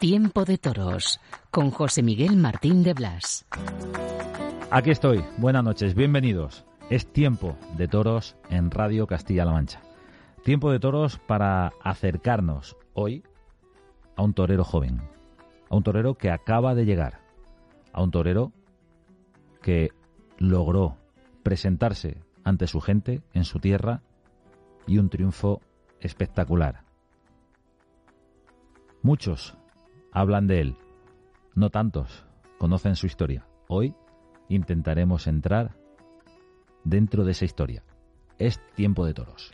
Tiempo de Toros con José Miguel Martín de Blas. Aquí estoy. Buenas noches. Bienvenidos. Es Tiempo de Toros en Radio Castilla-La Mancha. Tiempo de Toros para acercarnos hoy a un torero joven, a un torero que acaba de llegar, a un torero que logró presentarse ante su gente en su tierra y un triunfo espectacular. Muchos hablan de él, no tantos conocen su historia. Hoy intentaremos entrar dentro de esa historia. Es tiempo de toros.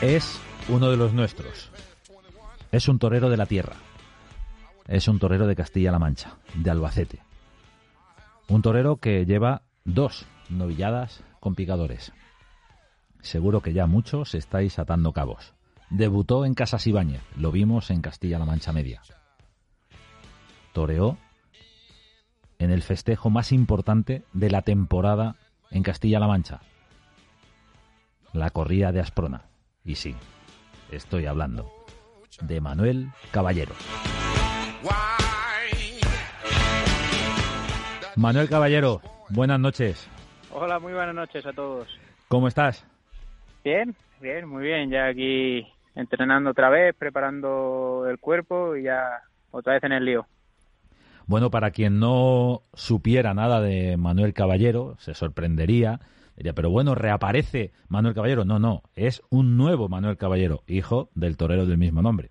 Es uno de los nuestros. Es un torero de la tierra. Es un torero de Castilla-La Mancha, de Albacete. Un torero que lleva dos novilladas con picadores. Seguro que ya muchos estáis atando cabos. Debutó en Casas Ibáñez, lo vimos en Castilla-La Mancha Media. Toreó en el festejo más importante de la temporada en Castilla-La Mancha, la corrida de Asprona. Y sí, estoy hablando de Manuel Caballero. Manuel Caballero, buenas noches. Hola, muy buenas noches a todos. ¿Cómo estás? Bien, bien, muy bien. Ya aquí entrenando otra vez, preparando el cuerpo y ya otra vez en el lío. Bueno, para quien no supiera nada de Manuel Caballero, se sorprendería Diría, pero bueno, reaparece Manuel Caballero. No, no, es un nuevo Manuel Caballero, hijo del torero del mismo nombre.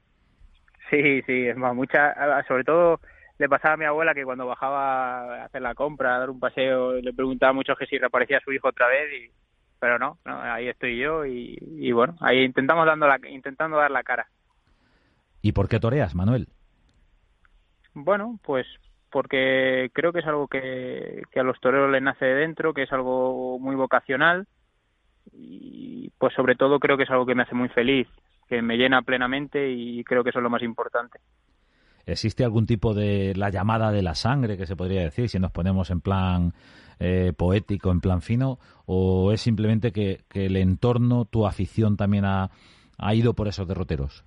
Sí, sí, es más, mucha, sobre todo le pasaba a mi abuela que cuando bajaba a hacer la compra, a dar un paseo, le preguntaba mucho que si reaparecía su hijo otra vez, y, pero no, no ahí estoy yo y, bueno, ahí intentamos dando la, intentando dar la cara. ¿Y por qué toreas, Manuel? Bueno, pues porque creo que es algo que, a los toreros les nace de dentro, que es algo muy vocacional y pues sobre todo creo que es algo que me hace muy feliz, que me llena plenamente y creo que eso es lo más importante. ¿Existe algún tipo de la llamada de la sangre que se podría decir si nos ponemos en plan eh, poético, en plan fino, o es simplemente que, el entorno, tu afición también ha ido por esos derroteros?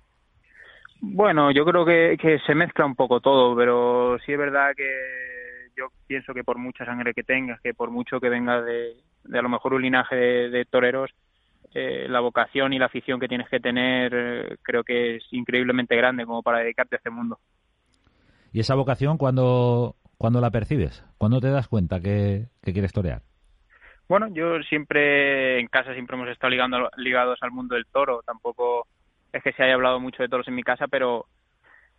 Bueno, yo creo que, que se mezcla un poco todo, pero sí es verdad que yo pienso que por mucha sangre que tengas, que por mucho que venga de, a lo mejor un linaje de, toreros, eh, la vocación y la afición que tienes que tener eh, creo que es increíblemente grande como para dedicarte a este mundo. ¿Y esa vocación cuándo, cuando la percibes? ¿Cuándo te das cuenta que, que, quieres torear? Bueno, yo siempre en casa siempre hemos estado ligando, ligados al mundo del toro, tampoco es que se haya hablado mucho de toros en mi casa, pero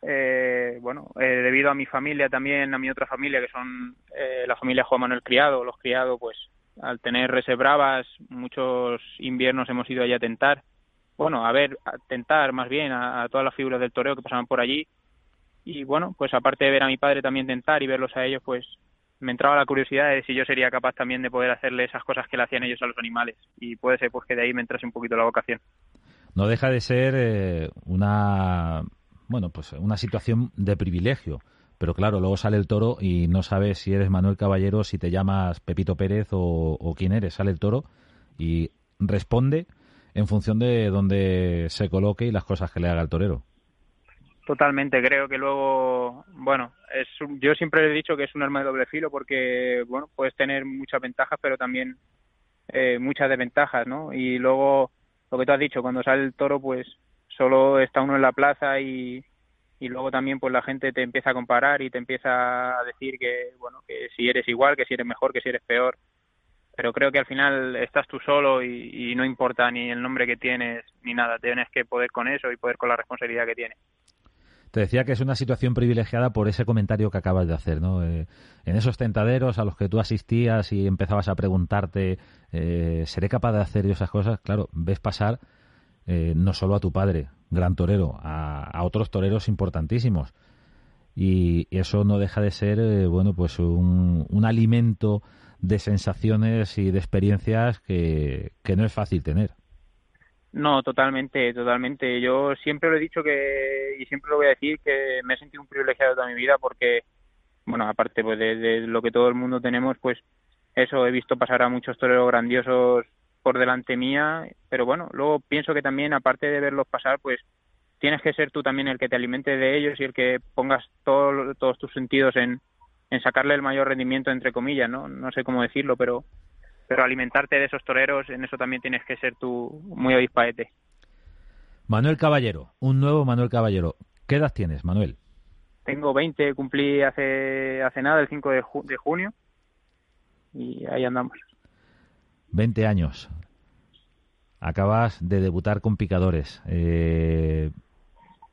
eh, bueno, eh, debido a mi familia también, a mi otra familia, que son eh, la familia Juan Manuel Criado, los criados, pues al tener reservas, muchos inviernos hemos ido allá a tentar, bueno, a ver, a tentar más bien a, todas las figuras del toreo que pasaban por allí. Y bueno, pues aparte de ver a mi padre también tentar y verlos a ellos, pues me entraba la curiosidad de si yo sería capaz también de poder hacerle esas cosas que le hacían ellos a los animales. Y puede ser pues que de ahí me entrase un poquito la vocación no deja de ser eh, una bueno pues una situación de privilegio. Pero claro luego sale el toro y no sabes si eres Manuel Caballero si te llamas Pepito Pérez o, quién eres. Sale el toro y responde en función de dónde se coloque y las cosas que le haga el torero. Totalmente, creo que luego, bueno, es, yo siempre he dicho que es un arma de doble filo porque, bueno, puedes tener muchas ventajas, pero también eh, muchas desventajas, ¿no? Y luego lo que tú has dicho, cuando sale el toro, pues solo está uno en la plaza y, luego también pues la gente te empieza a comparar y te empieza a decir que bueno que si eres igual que si eres mejor que si eres peor. Pero creo que al final estás tú solo y, y no importa ni el nombre que tienes ni nada. Tienes que poder con eso y poder con la responsabilidad que tienes te decía que es una situación privilegiada por ese comentario que acabas de hacer, ¿no? Eh, en esos tentaderos a los que tú asistías y empezabas a preguntarte, eh, ¿seré capaz de hacer esas cosas? Claro, ves pasar eh, no solo a tu padre, gran torero, a, otros toreros importantísimos. Y, eso no deja de ser, bueno, pues un, alimento de sensaciones y de experiencias que no es fácil tener. No, totalmente, totalmente. Yo siempre lo he dicho que, y siempre lo voy a decir, que me he sentido un privilegiado toda mi vida porque, bueno, aparte pues de, lo que todo el mundo tenemos, pues eso, he visto pasar a muchos toreros grandiosos por delante mía, pero bueno, luego pienso que también, aparte de verlos pasar, pues tienes que ser tú también el que te alimente de ellos y el que pongas todos tus sentidos en, en sacarle el mayor rendimiento, entre comillas, ¿no? No sé cómo decirlo, pero pero alimentarte de esos toreros, en eso también tienes que ser tú muy avispaete. Manuel Caballero, un nuevo Manuel Caballero. ¿Qué edad tienes, Manuel? Tengo 20, cumplí hace, hace nada, el 5 de, de junio, y ahí andamos. 20 años. Acabas de debutar con picadores. Eh,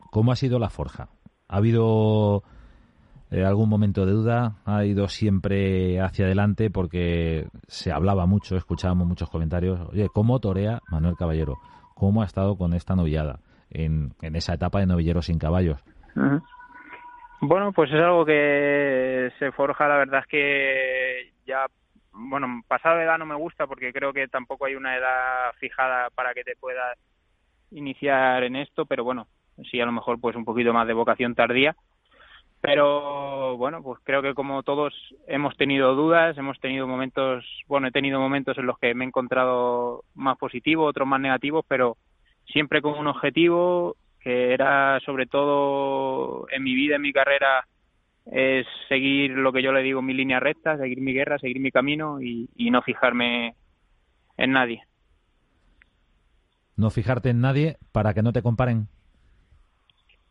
¿Cómo ha sido la forja? ¿Ha habido eh, algún momento de duda, ha ido siempre hacia adelante porque se hablaba mucho, escuchábamos muchos comentarios. Oye, ¿cómo torea Manuel Caballero? ¿Cómo ha estado con esta novillada en, en esa etapa de novilleros sin caballos? Bueno, pues es algo que se forja, la verdad es que ya, bueno, pasado edad no me gusta porque creo que tampoco hay una edad fijada para que te puedas iniciar en esto, pero bueno, sí a lo mejor pues un poquito más de vocación tardía pero bueno, pues creo que como todos hemos tenido dudas, hemos tenido momentos, bueno, he tenido momentos en los que me he encontrado más positivo, otros más negativos, pero siempre con un objetivo que era sobre todo en mi vida, en mi carrera, es seguir lo que yo le digo, mi línea recta, seguir mi guerra, seguir mi camino y, y no fijarme en nadie. No fijarte en nadie para que no te comparen.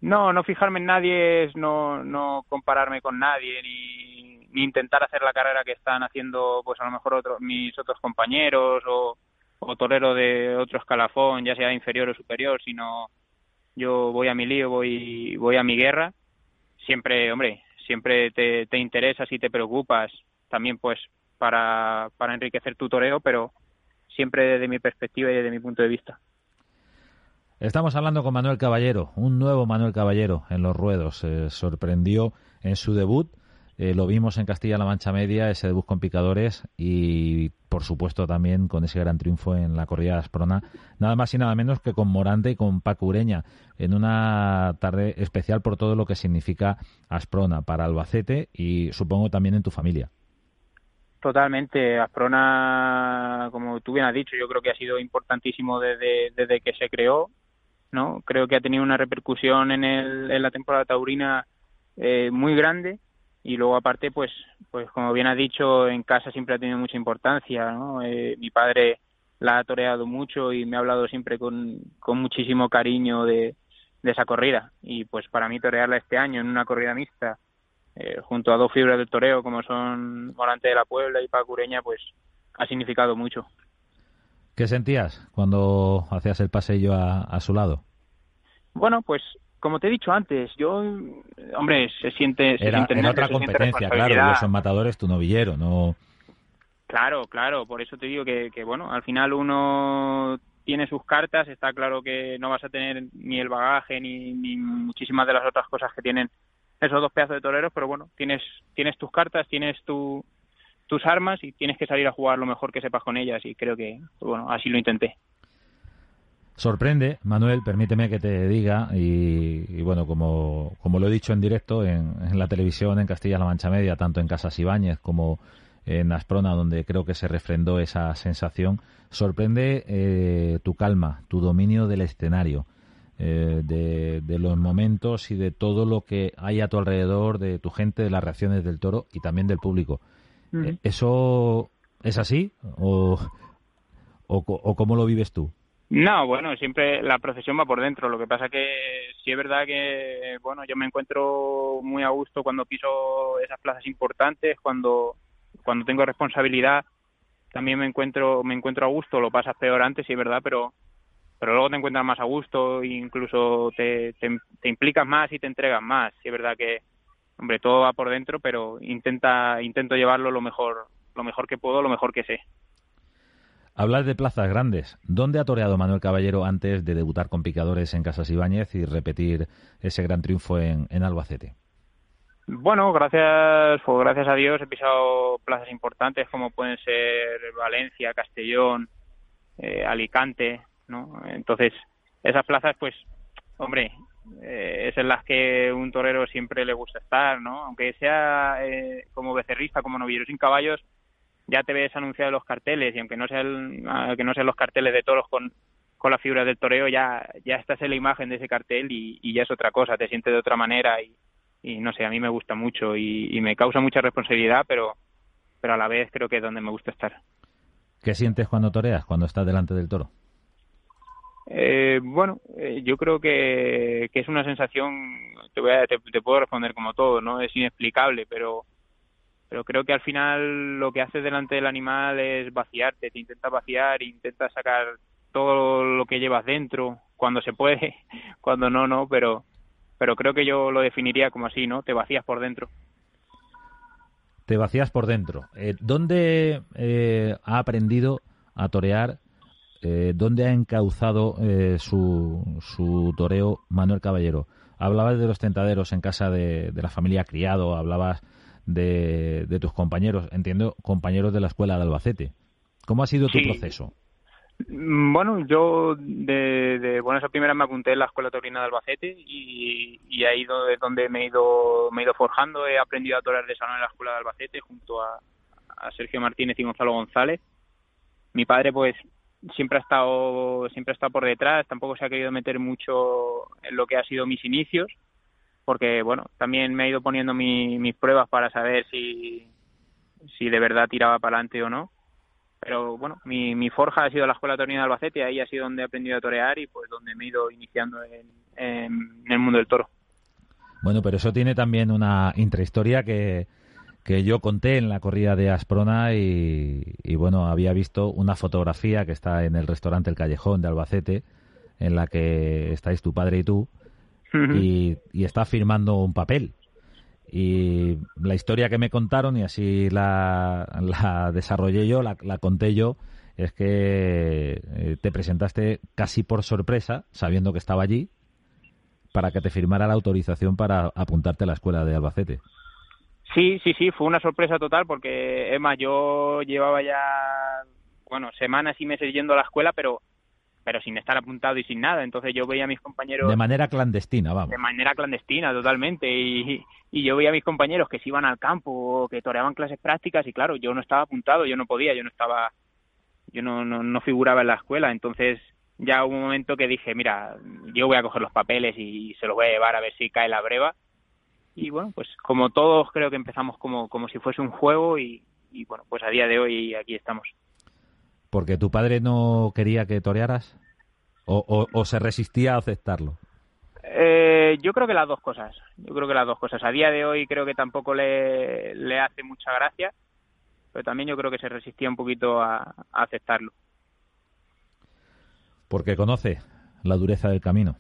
No, no fijarme en nadie es no, no compararme con nadie ni, intentar hacer la carrera que están haciendo pues a lo mejor otros mis otros compañeros o, o torero de otro escalafón, ya sea inferior o superior, sino yo voy a mi lío, voy, voy a mi guerra. Siempre, hombre, siempre te, te interesas y te preocupas también pues para, para enriquecer tu toreo, pero siempre desde mi perspectiva y desde mi punto de vista. Estamos hablando con Manuel Caballero, un nuevo Manuel Caballero en los ruedos. Se sorprendió en su debut. Eh, lo vimos en Castilla-La Mancha Media, ese debut con picadores y, por supuesto, también con ese gran triunfo en la corrida de Asprona. Nada más y nada menos que con Morante y con Paco Ureña, en una tarde especial por todo lo que significa Asprona para Albacete y supongo también en tu familia. Totalmente. Asprona, como tú bien has dicho, yo creo que ha sido importantísimo desde, desde que se creó ¿no? Creo que ha tenido una repercusión en, el, en la temporada taurina eh, muy grande y luego aparte, pues, pues como bien ha dicho, en casa siempre ha tenido mucha importancia, ¿no? Eh, mi padre la ha toreado mucho y me ha hablado siempre con, muchísimo cariño de, de esa corrida y pues para mí torearla este año en una corrida mixta eh, junto a dos fibras del toreo como son Morante de la Puebla y Pacureña pues ha significado mucho. ¿Qué sentías cuando hacías el pasillo a, su lado? Bueno, pues como te he dicho antes, yo, hombre, se siente... Se Era en otra competencia, claro, ellos son matadores, tu novillero, no... Claro, claro, por eso te digo que, que, bueno, al final uno tiene sus cartas, está claro que no vas a tener ni el bagaje ni, ni muchísimas de las otras cosas que tienen esos dos pedazos de toreros, pero bueno, tienes, tienes tus cartas, tienes tu, tus armas y tienes que salir a jugar lo mejor que sepas con ellas y creo que, pues bueno, así lo intenté. Sorprende, Manuel, permíteme que te diga, y, bueno, como, como, lo he dicho en directo en, la televisión en Castilla-La Mancha Media, tanto en Casas Ibáñez como en Asprona, donde creo que se refrendó esa sensación, sorprende eh, tu calma, tu dominio del escenario, eh, de, de, los momentos y de todo lo que hay a tu alrededor, de tu gente, de las reacciones del toro y también del público. ¿Eso es así o, o, cómo lo vives tú? No, bueno, siempre la procesión va por dentro. Lo que pasa que sí es verdad que, bueno, yo me encuentro muy a gusto cuando piso esas plazas importantes, cuando, cuando tengo responsabilidad, también me encuentro, me encuentro a gusto. Lo pasas peor antes, sí es verdad, pero, pero luego te encuentras más a gusto e incluso te, te, te implicas más y te entregas más. Sí es verdad que, hombre, todo va por dentro, pero intenta, intento llevarlo lo mejor, lo mejor que puedo, lo mejor que sé. Hablar de plazas grandes. ¿Dónde ha toreado Manuel Caballero antes de debutar con picadores en Casas Ibáñez y repetir ese gran triunfo en, Albacete? Bueno, gracias, pues gracias a Dios he pisado plazas importantes como pueden ser Valencia, Castellón, eh, Alicante, ¿no? Entonces, esas plazas, pues, hombre, eh, es en las que un torero siempre le gusta estar, ¿no? Aunque sea eh, como becerrista, como novillero sin caballos, ya te ves anunciado en los carteles y aunque no sean, que no sean los carteles de toros con, con la figura del toreo, ya, ya estás en la imagen de ese cartel y, ya es otra cosa, te sientes de otra manera y, no sé, a mí me gusta mucho y, y me causa mucha responsabilidad, pero, pero a la vez creo que es donde me gusta estar. ¿Qué sientes cuando toreas, cuando estás delante del toro? Eh, bueno, eh, yo creo que, es una sensación, te, voy a, te, puedo responder como todo, ¿no? Es inexplicable, pero, pero creo que al final lo que haces delante del animal es vaciarte, te intentas vaciar, intentas sacar todo lo que llevas dentro, cuando se puede, cuando no, no, pero, pero creo que yo lo definiría como así, ¿no? Te vacías por dentro. Te vacías por dentro. Eh, ¿Dónde eh, ha aprendido a torear eh, ¿dónde ha encauzado eh, su, su toreo Manuel Caballero? Hablabas de los tentaderos en casa de, la familia Criado, hablabas de, tus compañeros, entiendo, compañeros de la escuela de Albacete. ¿Cómo ha sido tu proceso? Mm, bueno, yo de, de buenas a primeras me apunté en la Escuela Taurina de Albacete y, y ahí es donde me he ido me he ido forjando. He aprendido a torear de salón en la Escuela de Albacete junto a, a Sergio Martínez y Gonzalo González. Mi padre, pues, siempre ha estado siempre ha estado por detrás tampoco se ha querido meter mucho en lo que ha sido mis inicios porque bueno también me ha ido poniendo mis pruebas para saber si si de verdad tiraba para adelante o no. Pero bueno mi, mi forja ha sido la escuela torneo de Albacete ahí ha sido donde he aprendido a torear y pues donde me he ido iniciando en, en el mundo del toro. Bueno pero eso tiene también una intrahistoria que que yo conté en la corrida de Asprona y, bueno, había visto una fotografía que está en el restaurante El Callejón de Albacete, en la que estáis tu padre y tú, y, está firmando un papel. Y la historia que me contaron, y así la, desarrollé yo, la, conté yo, es que eh, te presentaste casi por sorpresa, sabiendo que estaba allí, para que te firmara la autorización para apuntarte a la escuela de Albacete. Sí, sí, sí, fue una sorpresa total porque, Emma, yo llevaba ya, bueno, semanas y meses yendo a la escuela, pero pero sin estar apuntado y sin nada. Entonces yo veía a mis compañeros... De manera clandestina, vamos. De manera clandestina, totalmente. Y, y yo veía a mis compañeros que se iban al campo o que toreaban clases prácticas y claro, yo no estaba apuntado, yo no podía, yo no estaba... Yo no, no, no figuraba en la escuela. Entonces ya hubo un momento que dije, mira, yo voy a coger los papeles y se los voy a llevar a ver si cae la breva y bueno, pues como todos creo que empezamos como, como si fuese un juego y, bueno, pues a día de hoy aquí estamos. ¿Porque tu padre no quería que torearas? ¿O, o, se resistía a aceptarlo? Eh, yo creo que las dos cosas. Yo creo que las dos cosas. A día de hoy creo que tampoco le, le hace mucha gracia, pero también yo creo que se resistía un poquito a aceptarlo. Porque conoce la dureza del camino.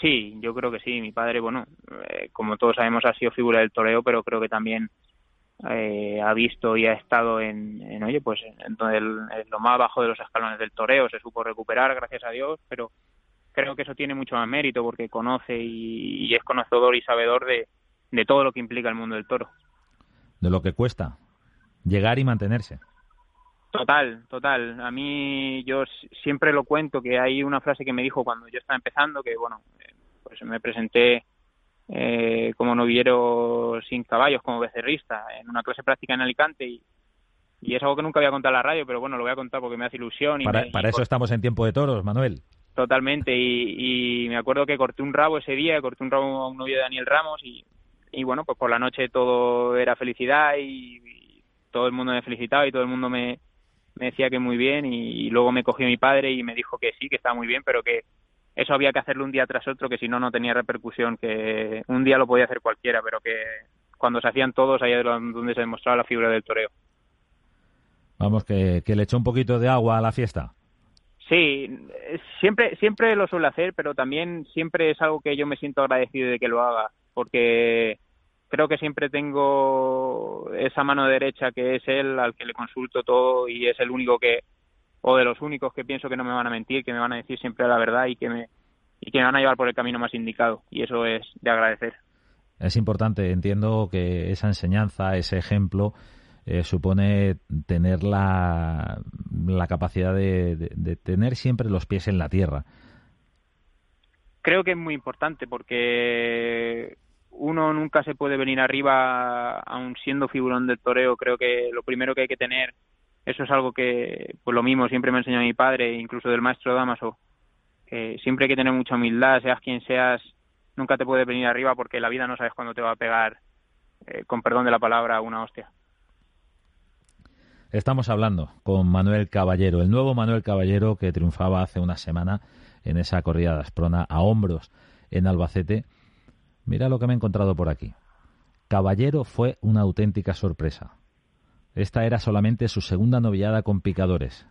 Sí, yo creo que sí. Mi padre, bueno, eh, como todos sabemos, ha sido figura del toreo, pero creo que también eh, ha visto y ha estado en, oye, pues en, lo más bajo de los escalones del toreo. Se supo recuperar, gracias a Dios, pero creo que eso tiene mucho más mérito porque conoce y, es conocedor y sabedor de todo lo que implica el mundo del toro. De lo que cuesta llegar y mantenerse. Total, total. A mí yo siempre lo cuento que hay una frase que me dijo cuando yo estaba empezando que bueno, pues me presenté eh, como noviero sin caballos, como becerrista, en una clase práctica en Alicante y, y es algo que nunca había contado en la radio, pero bueno, lo voy a contar porque me hace ilusión. Y para, para eso estamos en tiempo de toros, Manuel. Totalmente, y, y, me acuerdo que corté un rabo ese día, corté un rabo a un novio de Daniel Ramos y, y bueno, pues por la noche todo era felicidad y, todo el mundo me felicitaba y todo el mundo me, me decía que muy bien y, y, luego me cogió mi padre y me dijo que sí, que estaba muy bien, pero que, eso había que hacerlo un día tras otro, que si no, no tenía repercusión, que un día lo podía hacer cualquiera, pero que cuando se hacían todos, ahí es donde se demostraba la figura del toreo. Vamos, que, le echó un poquito de agua a la fiesta. Sí, siempre, siempre lo suele hacer, pero también siempre es algo que yo me siento agradecido de que lo haga, porque creo que siempre tengo esa mano derecha que es él, al que le consulto todo y es el único que, o de los únicos que pienso que no me van a mentir, que me van a decir siempre la verdad y que me y que me van a llevar por el camino más indicado y eso es de agradecer. Es importante, entiendo que esa enseñanza, ese ejemplo eh, supone tener la, la capacidad de, tener siempre los pies en la tierra. Creo que es muy importante porque uno nunca se puede venir arriba aun siendo figurón del toreo. Creo que lo primero que hay que tener, eso es algo que, pues lo mismo, siempre me enseñó mi padre, incluso del maestro Damaso, que siempre hay que tener mucha humildad, seas quien seas, nunca te puede venir arriba porque la vida no sabes cuándo te va a pegar, eh, con perdón de la palabra, una hostia. Estamos hablando con Manuel Caballero, el nuevo Manuel Caballero que triunfaba hace una semana en esa corrida de Asprona a hombros en Albacete. Mira lo que me he encontrado por aquí. Caballero fue una auténtica sorpresa. Esta era solamente su segunda novillada con picadores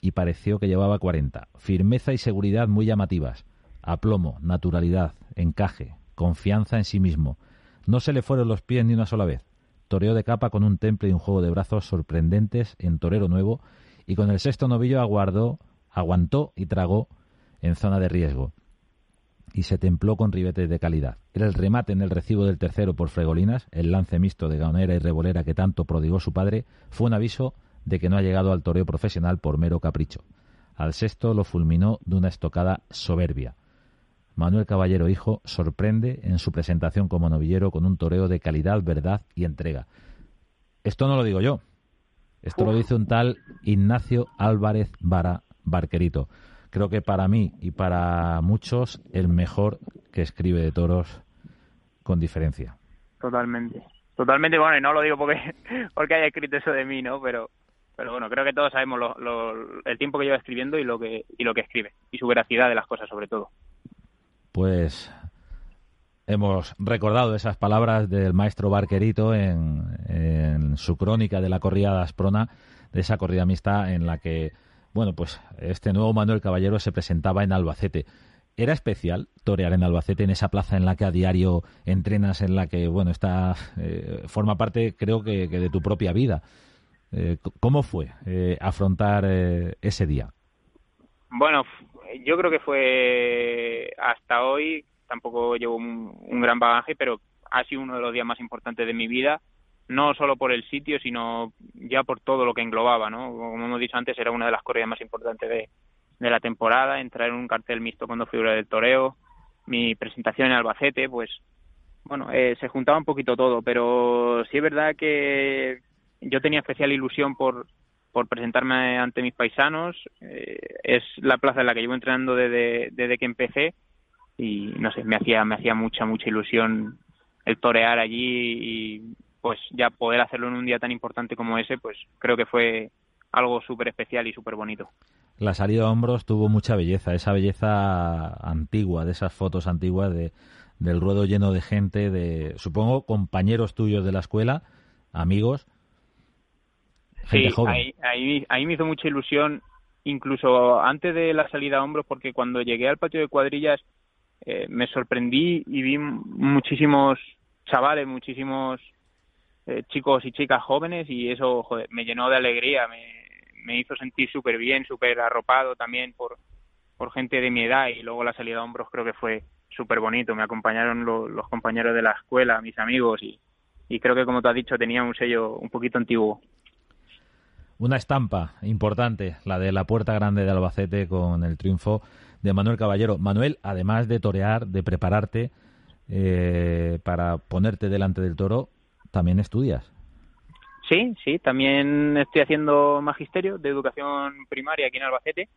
y pareció que llevaba 40. Firmeza y seguridad muy llamativas. Aplomo, naturalidad, encaje, confianza en sí mismo. No se le fueron los pies ni una sola vez toreó de capa con un temple y un juego de brazos sorprendentes en torero nuevo y con el sexto novillo aguardó, aguantó y tragó en zona de riesgo y se templó con ribetes de calidad. Era el remate en el recibo del tercero por Fregolinas, el lance mixto de gaonera y revolera que tanto prodigó su padre, fue un aviso de que no ha llegado al toreo profesional por mero capricho. Al sexto lo fulminó de una estocada soberbia. Manuel Caballero Hijo sorprende en su presentación como novillero con un toreo de calidad, verdad y entrega. Esto no lo digo yo. Esto lo dice un tal Ignacio Álvarez Vara Barquerito. Creo que para mí y para muchos el mejor que escribe de toros con diferencia. Totalmente. Totalmente, bueno, y no lo digo porque, porque haya escrito eso de mí, ¿no? Pero, pero bueno, creo que todos sabemos el tiempo que lleva escribiendo y lo que, y lo que escribe. Y su veracidad de las cosas, sobre todo pues hemos recordado esas palabras del maestro Barquerito en, su crónica de la corrida de Asprona, de esa corrida mixta en la que, bueno, pues este nuevo Manuel Caballero se presentaba en Albacete. ¿Era especial torear en Albacete, en esa plaza en la que a diario entrenas, en la que, bueno, está, eh, forma parte, creo que, de tu propia vida? Eh, ¿Cómo fue eh, afrontar ese día? Bueno, yo creo que fue hasta hoy, tampoco llevo un, gran bagaje, pero ha sido uno de los días más importantes de mi vida, no solo por el sitio, sino ya por todo lo que englobaba, ¿no? Como hemos dicho antes, era una de las corridas más importantes de, la temporada, entrar en un cartel mixto con dos figuras del toreo, mi presentación en Albacete, pues bueno, eh, se juntaba un poquito todo, pero sí es verdad que yo tenía especial ilusión por, por presentarme ante mis paisanos. Eh, es la plaza en la que llevo entrenando desde, desde que empecé y no sé, me hacía, me hacía mucha, mucha ilusión el torear allí y pues ya poder hacerlo en un día tan importante como ese, pues creo que fue algo súper especial y súper bonito. La salida a hombros tuvo mucha belleza, esa belleza antigua, de esas fotos antiguas de, del ruedo lleno de gente, de supongo compañeros tuyos de la escuela, amigos, sí, Ahí, ahí, me hizo mucha ilusión, incluso antes de la salida a hombros, porque cuando llegué al patio de cuadrillas eh, me sorprendí y vi muchísimos chavales, muchísimos eh, chicos y chicas jóvenes y eso me llenó de alegría, me, me hizo sentir súper bien, súper arropado también por, por gente de mi edad y luego la salida a hombros creo que fue súper bonito, me acompañaron los compañeros de la escuela, mis amigos y, y creo que como te has dicho tenía un sello un poquito antiguo una estampa importante, la de la Puerta Grande de Albacete con el triunfo de Manuel Caballero. Manuel, además de torear, de prepararte eh, para ponerte delante del toro, también estudias. Sí, sí, también estoy haciendo magisterio de educación primaria aquí en Albacete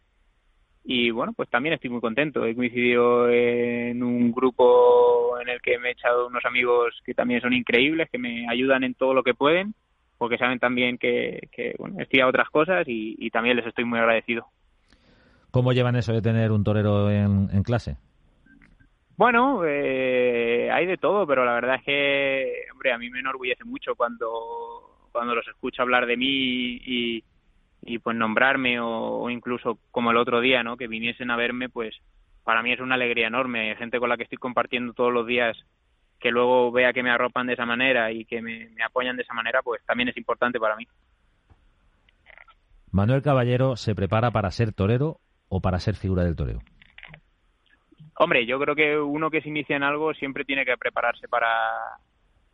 y bueno, pues también estoy muy contento. He coincidido en un grupo en el que me he echado unos amigos que también son increíbles, que me ayudan en todo lo que pueden porque saben también que, que bueno, estoy a otras cosas y, también les estoy muy agradecido. ¿Cómo llevan eso de tener un torero en, clase? Bueno, eh, hay de todo, pero la verdad es que, hombre, a mí me enorgullece mucho cuando, cuando los escucho hablar de mí y, pues nombrarme o, incluso como el otro día, ¿no? Que viniesen a verme, pues para mí es una alegría enorme. Gente con la que estoy compartiendo todos los días que luego vea que me arropan de esa manera y que me, apoyan de esa manera, pues también es importante para mí. Manuel Caballero se prepara para ser torero o para ser figura del toreo. Hombre, yo creo que uno que se inicia en algo siempre tiene que prepararse para,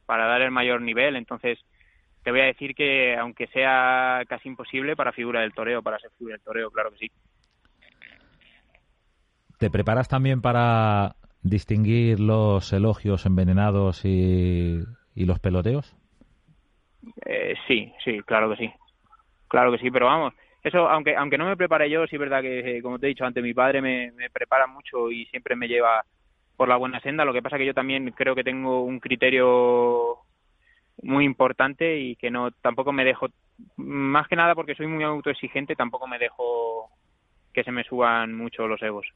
para dar el mayor nivel. Entonces, te voy a decir que aunque sea casi imposible para figura del toreo, para ser figura del toreo, claro que sí. ¿Te preparas también para distinguir los elogios envenenados y, los peloteos? Eh, sí, sí, claro que sí. Claro que sí, pero vamos, eso, aunque aunque no me prepare yo, sí es verdad que, como te he dicho antes, mi padre me, me prepara mucho y siempre me lleva por la buena senda. Lo que pasa que yo también creo que tengo un criterio muy importante y que no tampoco me dejo más que nada porque soy muy autoexigente tampoco me dejo que se me suban mucho los egos.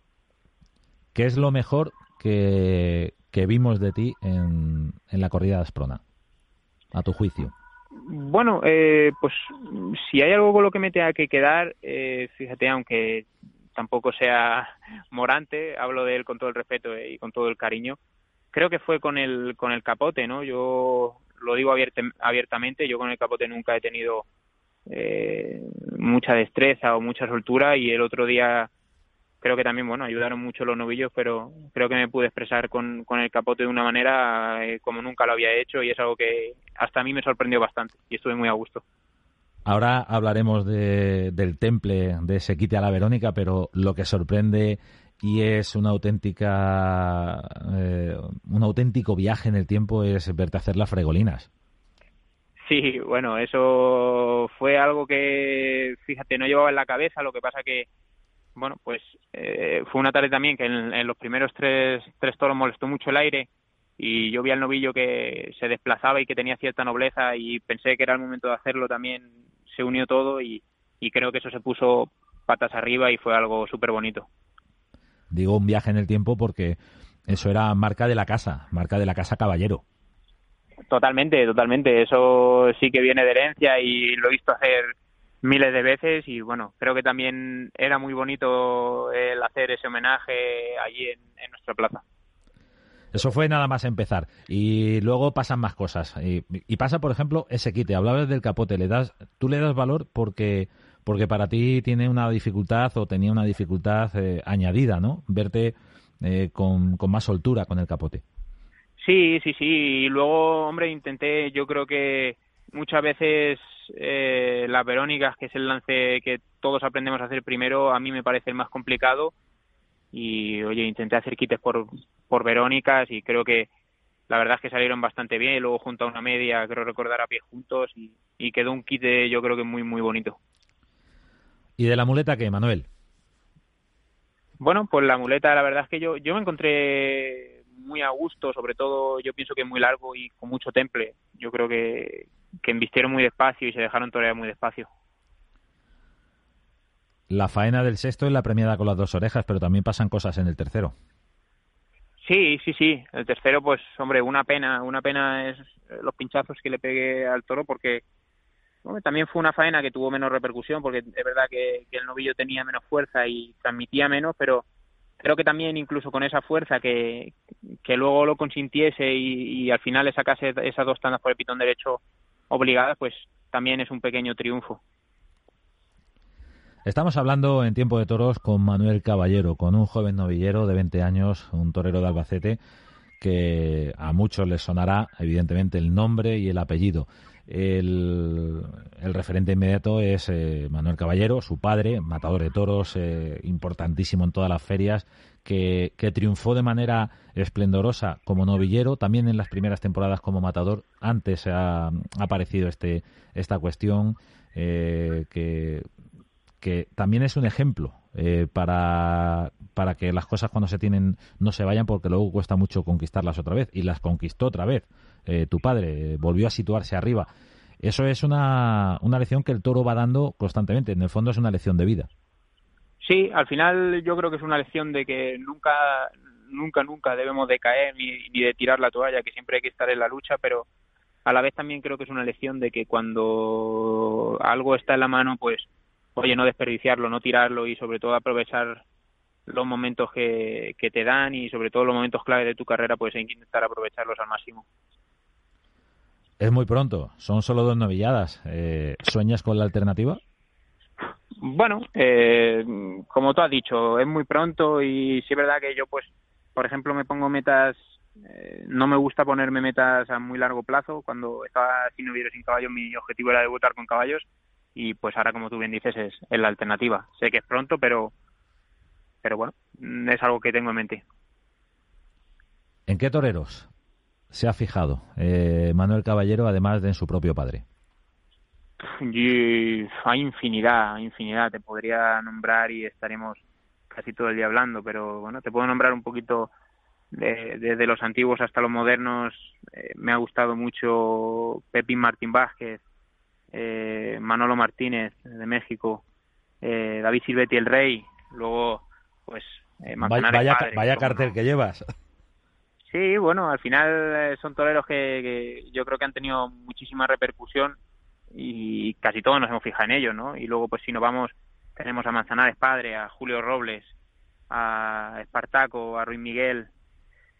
¿qué es lo mejor que, que vimos de ti en, en la corrida de Asprona a tu juicio bueno eh, pues si hay algo con lo que me tenga que quedar eh, fíjate aunque tampoco sea morante hablo de él con todo el respeto y con todo el cariño creo que fue con el con el capote no yo lo digo abiertamente, yo con el capote nunca he tenido eh, mucha destreza o mucha soltura y el otro día creo que también, bueno, ayudaron mucho los novillos, pero creo que me pude expresar con, con el capote de una manera eh, como nunca lo había hecho y es algo que hasta a mí me sorprendió bastante y estuve muy a gusto. Ahora hablaremos de, del temple de Sequite a la Verónica, pero lo que sorprende y es una auténtica eh, un auténtico viaje en el tiempo es verte hacer las fregolinas. Sí, bueno, eso fue algo que, fíjate, no llevaba en la cabeza, lo que pasa que, bueno, pues eh, fue una tarde también que en, los primeros tres, tres toros molestó mucho el aire y yo vi al novillo que se desplazaba y que tenía cierta nobleza y pensé que era el momento de hacerlo también, se unió todo y, y creo que eso se puso patas arriba y fue algo súper bonito. Digo un viaje en el tiempo porque eso era marca de la casa, marca de la casa Caballero. Totalmente, totalmente. Eso sí que viene de herencia y lo he visto hacer miles de veces y bueno, creo que también era muy bonito el hacer ese homenaje allí en, nuestra plaza. Eso fue nada más empezar. Y luego pasan más cosas. Y, y, pasa, por ejemplo, ese quite. Hablabas del capote. Le das, tú le das valor porque porque para ti tiene una dificultad o tenía una dificultad eh, añadida, ¿no? Verte eh, con, más soltura con el capote. Sí, sí, sí. Y luego, hombre, intenté, yo creo que muchas veces eh, las Verónicas, que es el lance que todos aprendemos a hacer primero, a mí me parece el más complicado. Y, oye, intenté hacer quites por, por Verónicas y creo que la verdad es que salieron bastante bien. Y luego, junto a una media, creo recordar a pie juntos y, y quedó un quite, yo creo que muy, muy bonito. ¿Y de la muleta qué, Manuel? Bueno, pues la muleta, la verdad es que yo, yo me encontré muy a gusto, sobre todo yo pienso que muy largo y con mucho temple. Yo creo que, que embistieron muy despacio y se dejaron torear muy despacio. La faena del sexto es la premiada con las dos orejas, pero también pasan cosas en el tercero. Sí, sí, sí. El tercero, pues, hombre, una pena. Una pena es los pinchazos que le pegué al toro porque también fue una faena que tuvo menos repercusión porque es verdad que, el novillo tenía menos fuerza y transmitía menos, pero creo que también incluso con esa fuerza que, que luego lo consintiese y, al final le sacase esas dos tandas por el pitón derecho obligadas, pues también es un pequeño triunfo. Estamos hablando en tiempo de toros con Manuel Caballero, con un joven novillero de 20 años, un torero de Albacete, que a muchos les sonará evidentemente el nombre y el apellido. El, referente inmediato es eh, Manuel Caballero, su padre, matador de toros, eh, importantísimo en todas las ferias, que, triunfó de manera esplendorosa como novillero, también en las primeras temporadas como matador. Antes ha, aparecido este, esta cuestión eh, que, que también es un ejemplo para, para que las cosas cuando se tienen no se vayan porque luego cuesta mucho conquistarlas otra vez y las conquistó otra vez. Eh, tu padre, volvió a situarse arriba. Eso es una, una lección que el toro va dando constantemente. En el fondo es una lección de vida. Sí, al final yo creo que es una lección de que nunca, nunca, nunca debemos de caer ni, ni de tirar la toalla, que siempre hay que estar en la lucha, pero a la vez también creo que es una lección de que cuando algo está en la mano, pues, oye, no desperdiciarlo, no tirarlo y sobre todo aprovechar los momentos que, que te dan y sobre todo los momentos clave de tu carrera, pues hay que intentar aprovecharlos al máximo. Es muy pronto, son solo dos novilladas. Eh, ¿Sueñas con la alternativa? Bueno, eh, como tú has dicho, es muy pronto y sí es verdad que yo, pues, por ejemplo, me pongo metas eh, no me gusta ponerme metas a muy largo plazo. Cuando estaba sin novillero sin caballos, mi objetivo era debutar con caballos y pues ahora, como tú bien dices, es, es la alternativa. Sé que es pronto, pero, pero bueno, es algo que tengo en mente. ¿En qué toreros se ha fijado eh, Manuel Caballero, además de en su propio padre? Y hay infinidad, infinidad. Te podría nombrar y estaremos casi todo el día hablando, pero bueno, te puedo nombrar un poquito desde los antiguos hasta los modernos. Eh, me ha gustado mucho Pepín Martín Vázquez, eh, Manolo Martínez de México, eh, David Silvetti el Rey, luego pues eh, vaya, vaya, cartel que llevas. Sí, bueno, al final eh, son toreros que, yo creo que han tenido muchísima repercusión y casi todos nos hemos fijado en ellos, ¿no? Y luego, pues si nos vamos, tenemos a Manzanares Padre, a Julio Robles, a Espartaco, a Ruiz Miguel,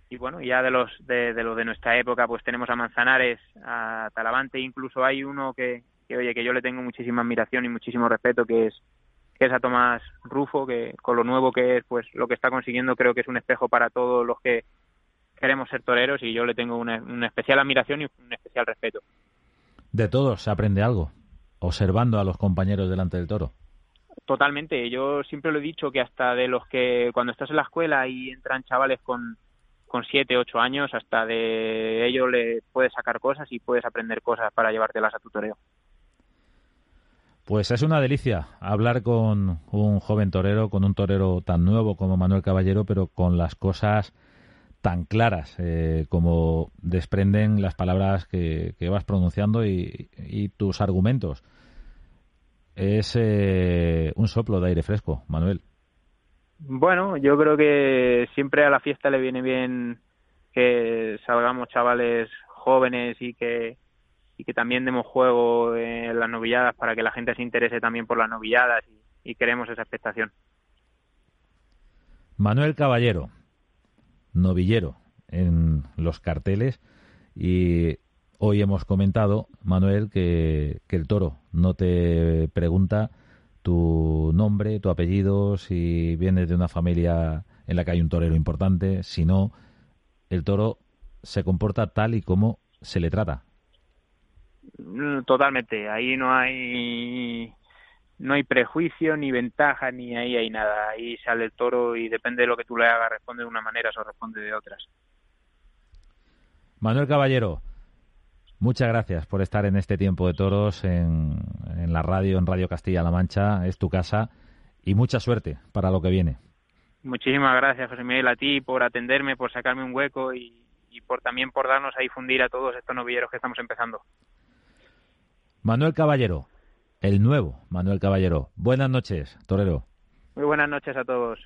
y bueno, ya de los de, de los de nuestra época, pues tenemos a Manzanares, a Talavante, incluso hay uno que, que oye, que yo le tengo muchísima admiración y muchísimo respeto, que es que es a Tomás Rufo, que con lo nuevo que es, pues lo que está consiguiendo creo que es un espejo para todos los que queremos ser toreros y yo le tengo una, especial admiración y un especial respeto. De todos se aprende algo, observando a los compañeros delante del toro. Totalmente, yo siempre lo he dicho que hasta de los que cuando estás en la escuela y entran chavales con, con siete, ocho años, hasta de ellos le puedes sacar cosas y puedes aprender cosas para llevártelas a tu toreo. Pues es una delicia hablar con un joven torero, con un torero tan nuevo como Manuel Caballero, pero con las cosas tan claras eh, como desprenden las palabras que, vas pronunciando y, tus argumentos. Es eh, un soplo de aire fresco, Manuel. Bueno, yo creo que siempre a la fiesta le viene bien que salgamos chavales jóvenes y que y que también demos juego en las novilladas para que la gente se interese también por las novilladas y, y queremos esa expectación. Manuel Caballero, novillero en los carteles y hoy hemos comentado, Manuel, que, el toro no te pregunta tu nombre, tu apellido, si vienes de una familia en la que hay un torero importante, sino el toro se comporta tal y como se le trata. Mm, totalmente, ahí no hay no hay prejuicio ni ventaja ni ahí hay nada. Ahí sale el toro y depende de lo que tú le hagas, responde de una manera o responde de otras. Manuel Caballero, muchas gracias por estar en este tiempo de toros en, en la radio, en Radio Castilla-La Mancha. Es tu casa y mucha suerte para lo que viene. Muchísimas gracias, José Miguel, a ti por atenderme, por sacarme un hueco y, y por también por darnos a difundir a todos estos novilleros que estamos empezando. Manuel Caballero, el nuevo Manuel Caballero. Buenas noches, torero. Muy buenas noches a todos.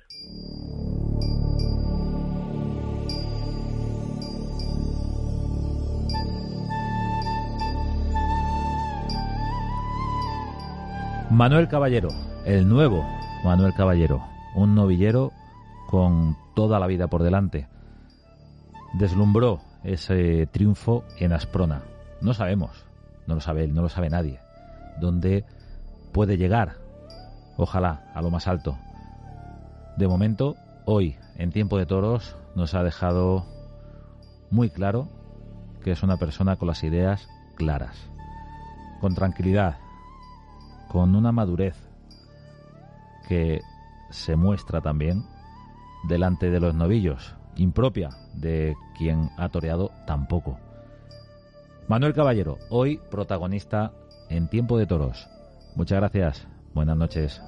Manuel Caballero, el nuevo Manuel Caballero, un novillero con toda la vida por delante. Deslumbró ese triunfo en Asprona. No sabemos, no lo sabe él, no lo sabe nadie donde puede llegar, ojalá, a lo más alto. De momento, hoy, en tiempo de toros, nos ha dejado muy claro que es una persona con las ideas claras, con tranquilidad, con una madurez que se muestra también delante de los novillos, impropia de quien ha toreado tampoco. Manuel Caballero, hoy protagonista en Tiempo de Toros. Muchas gracias. Buenas noches.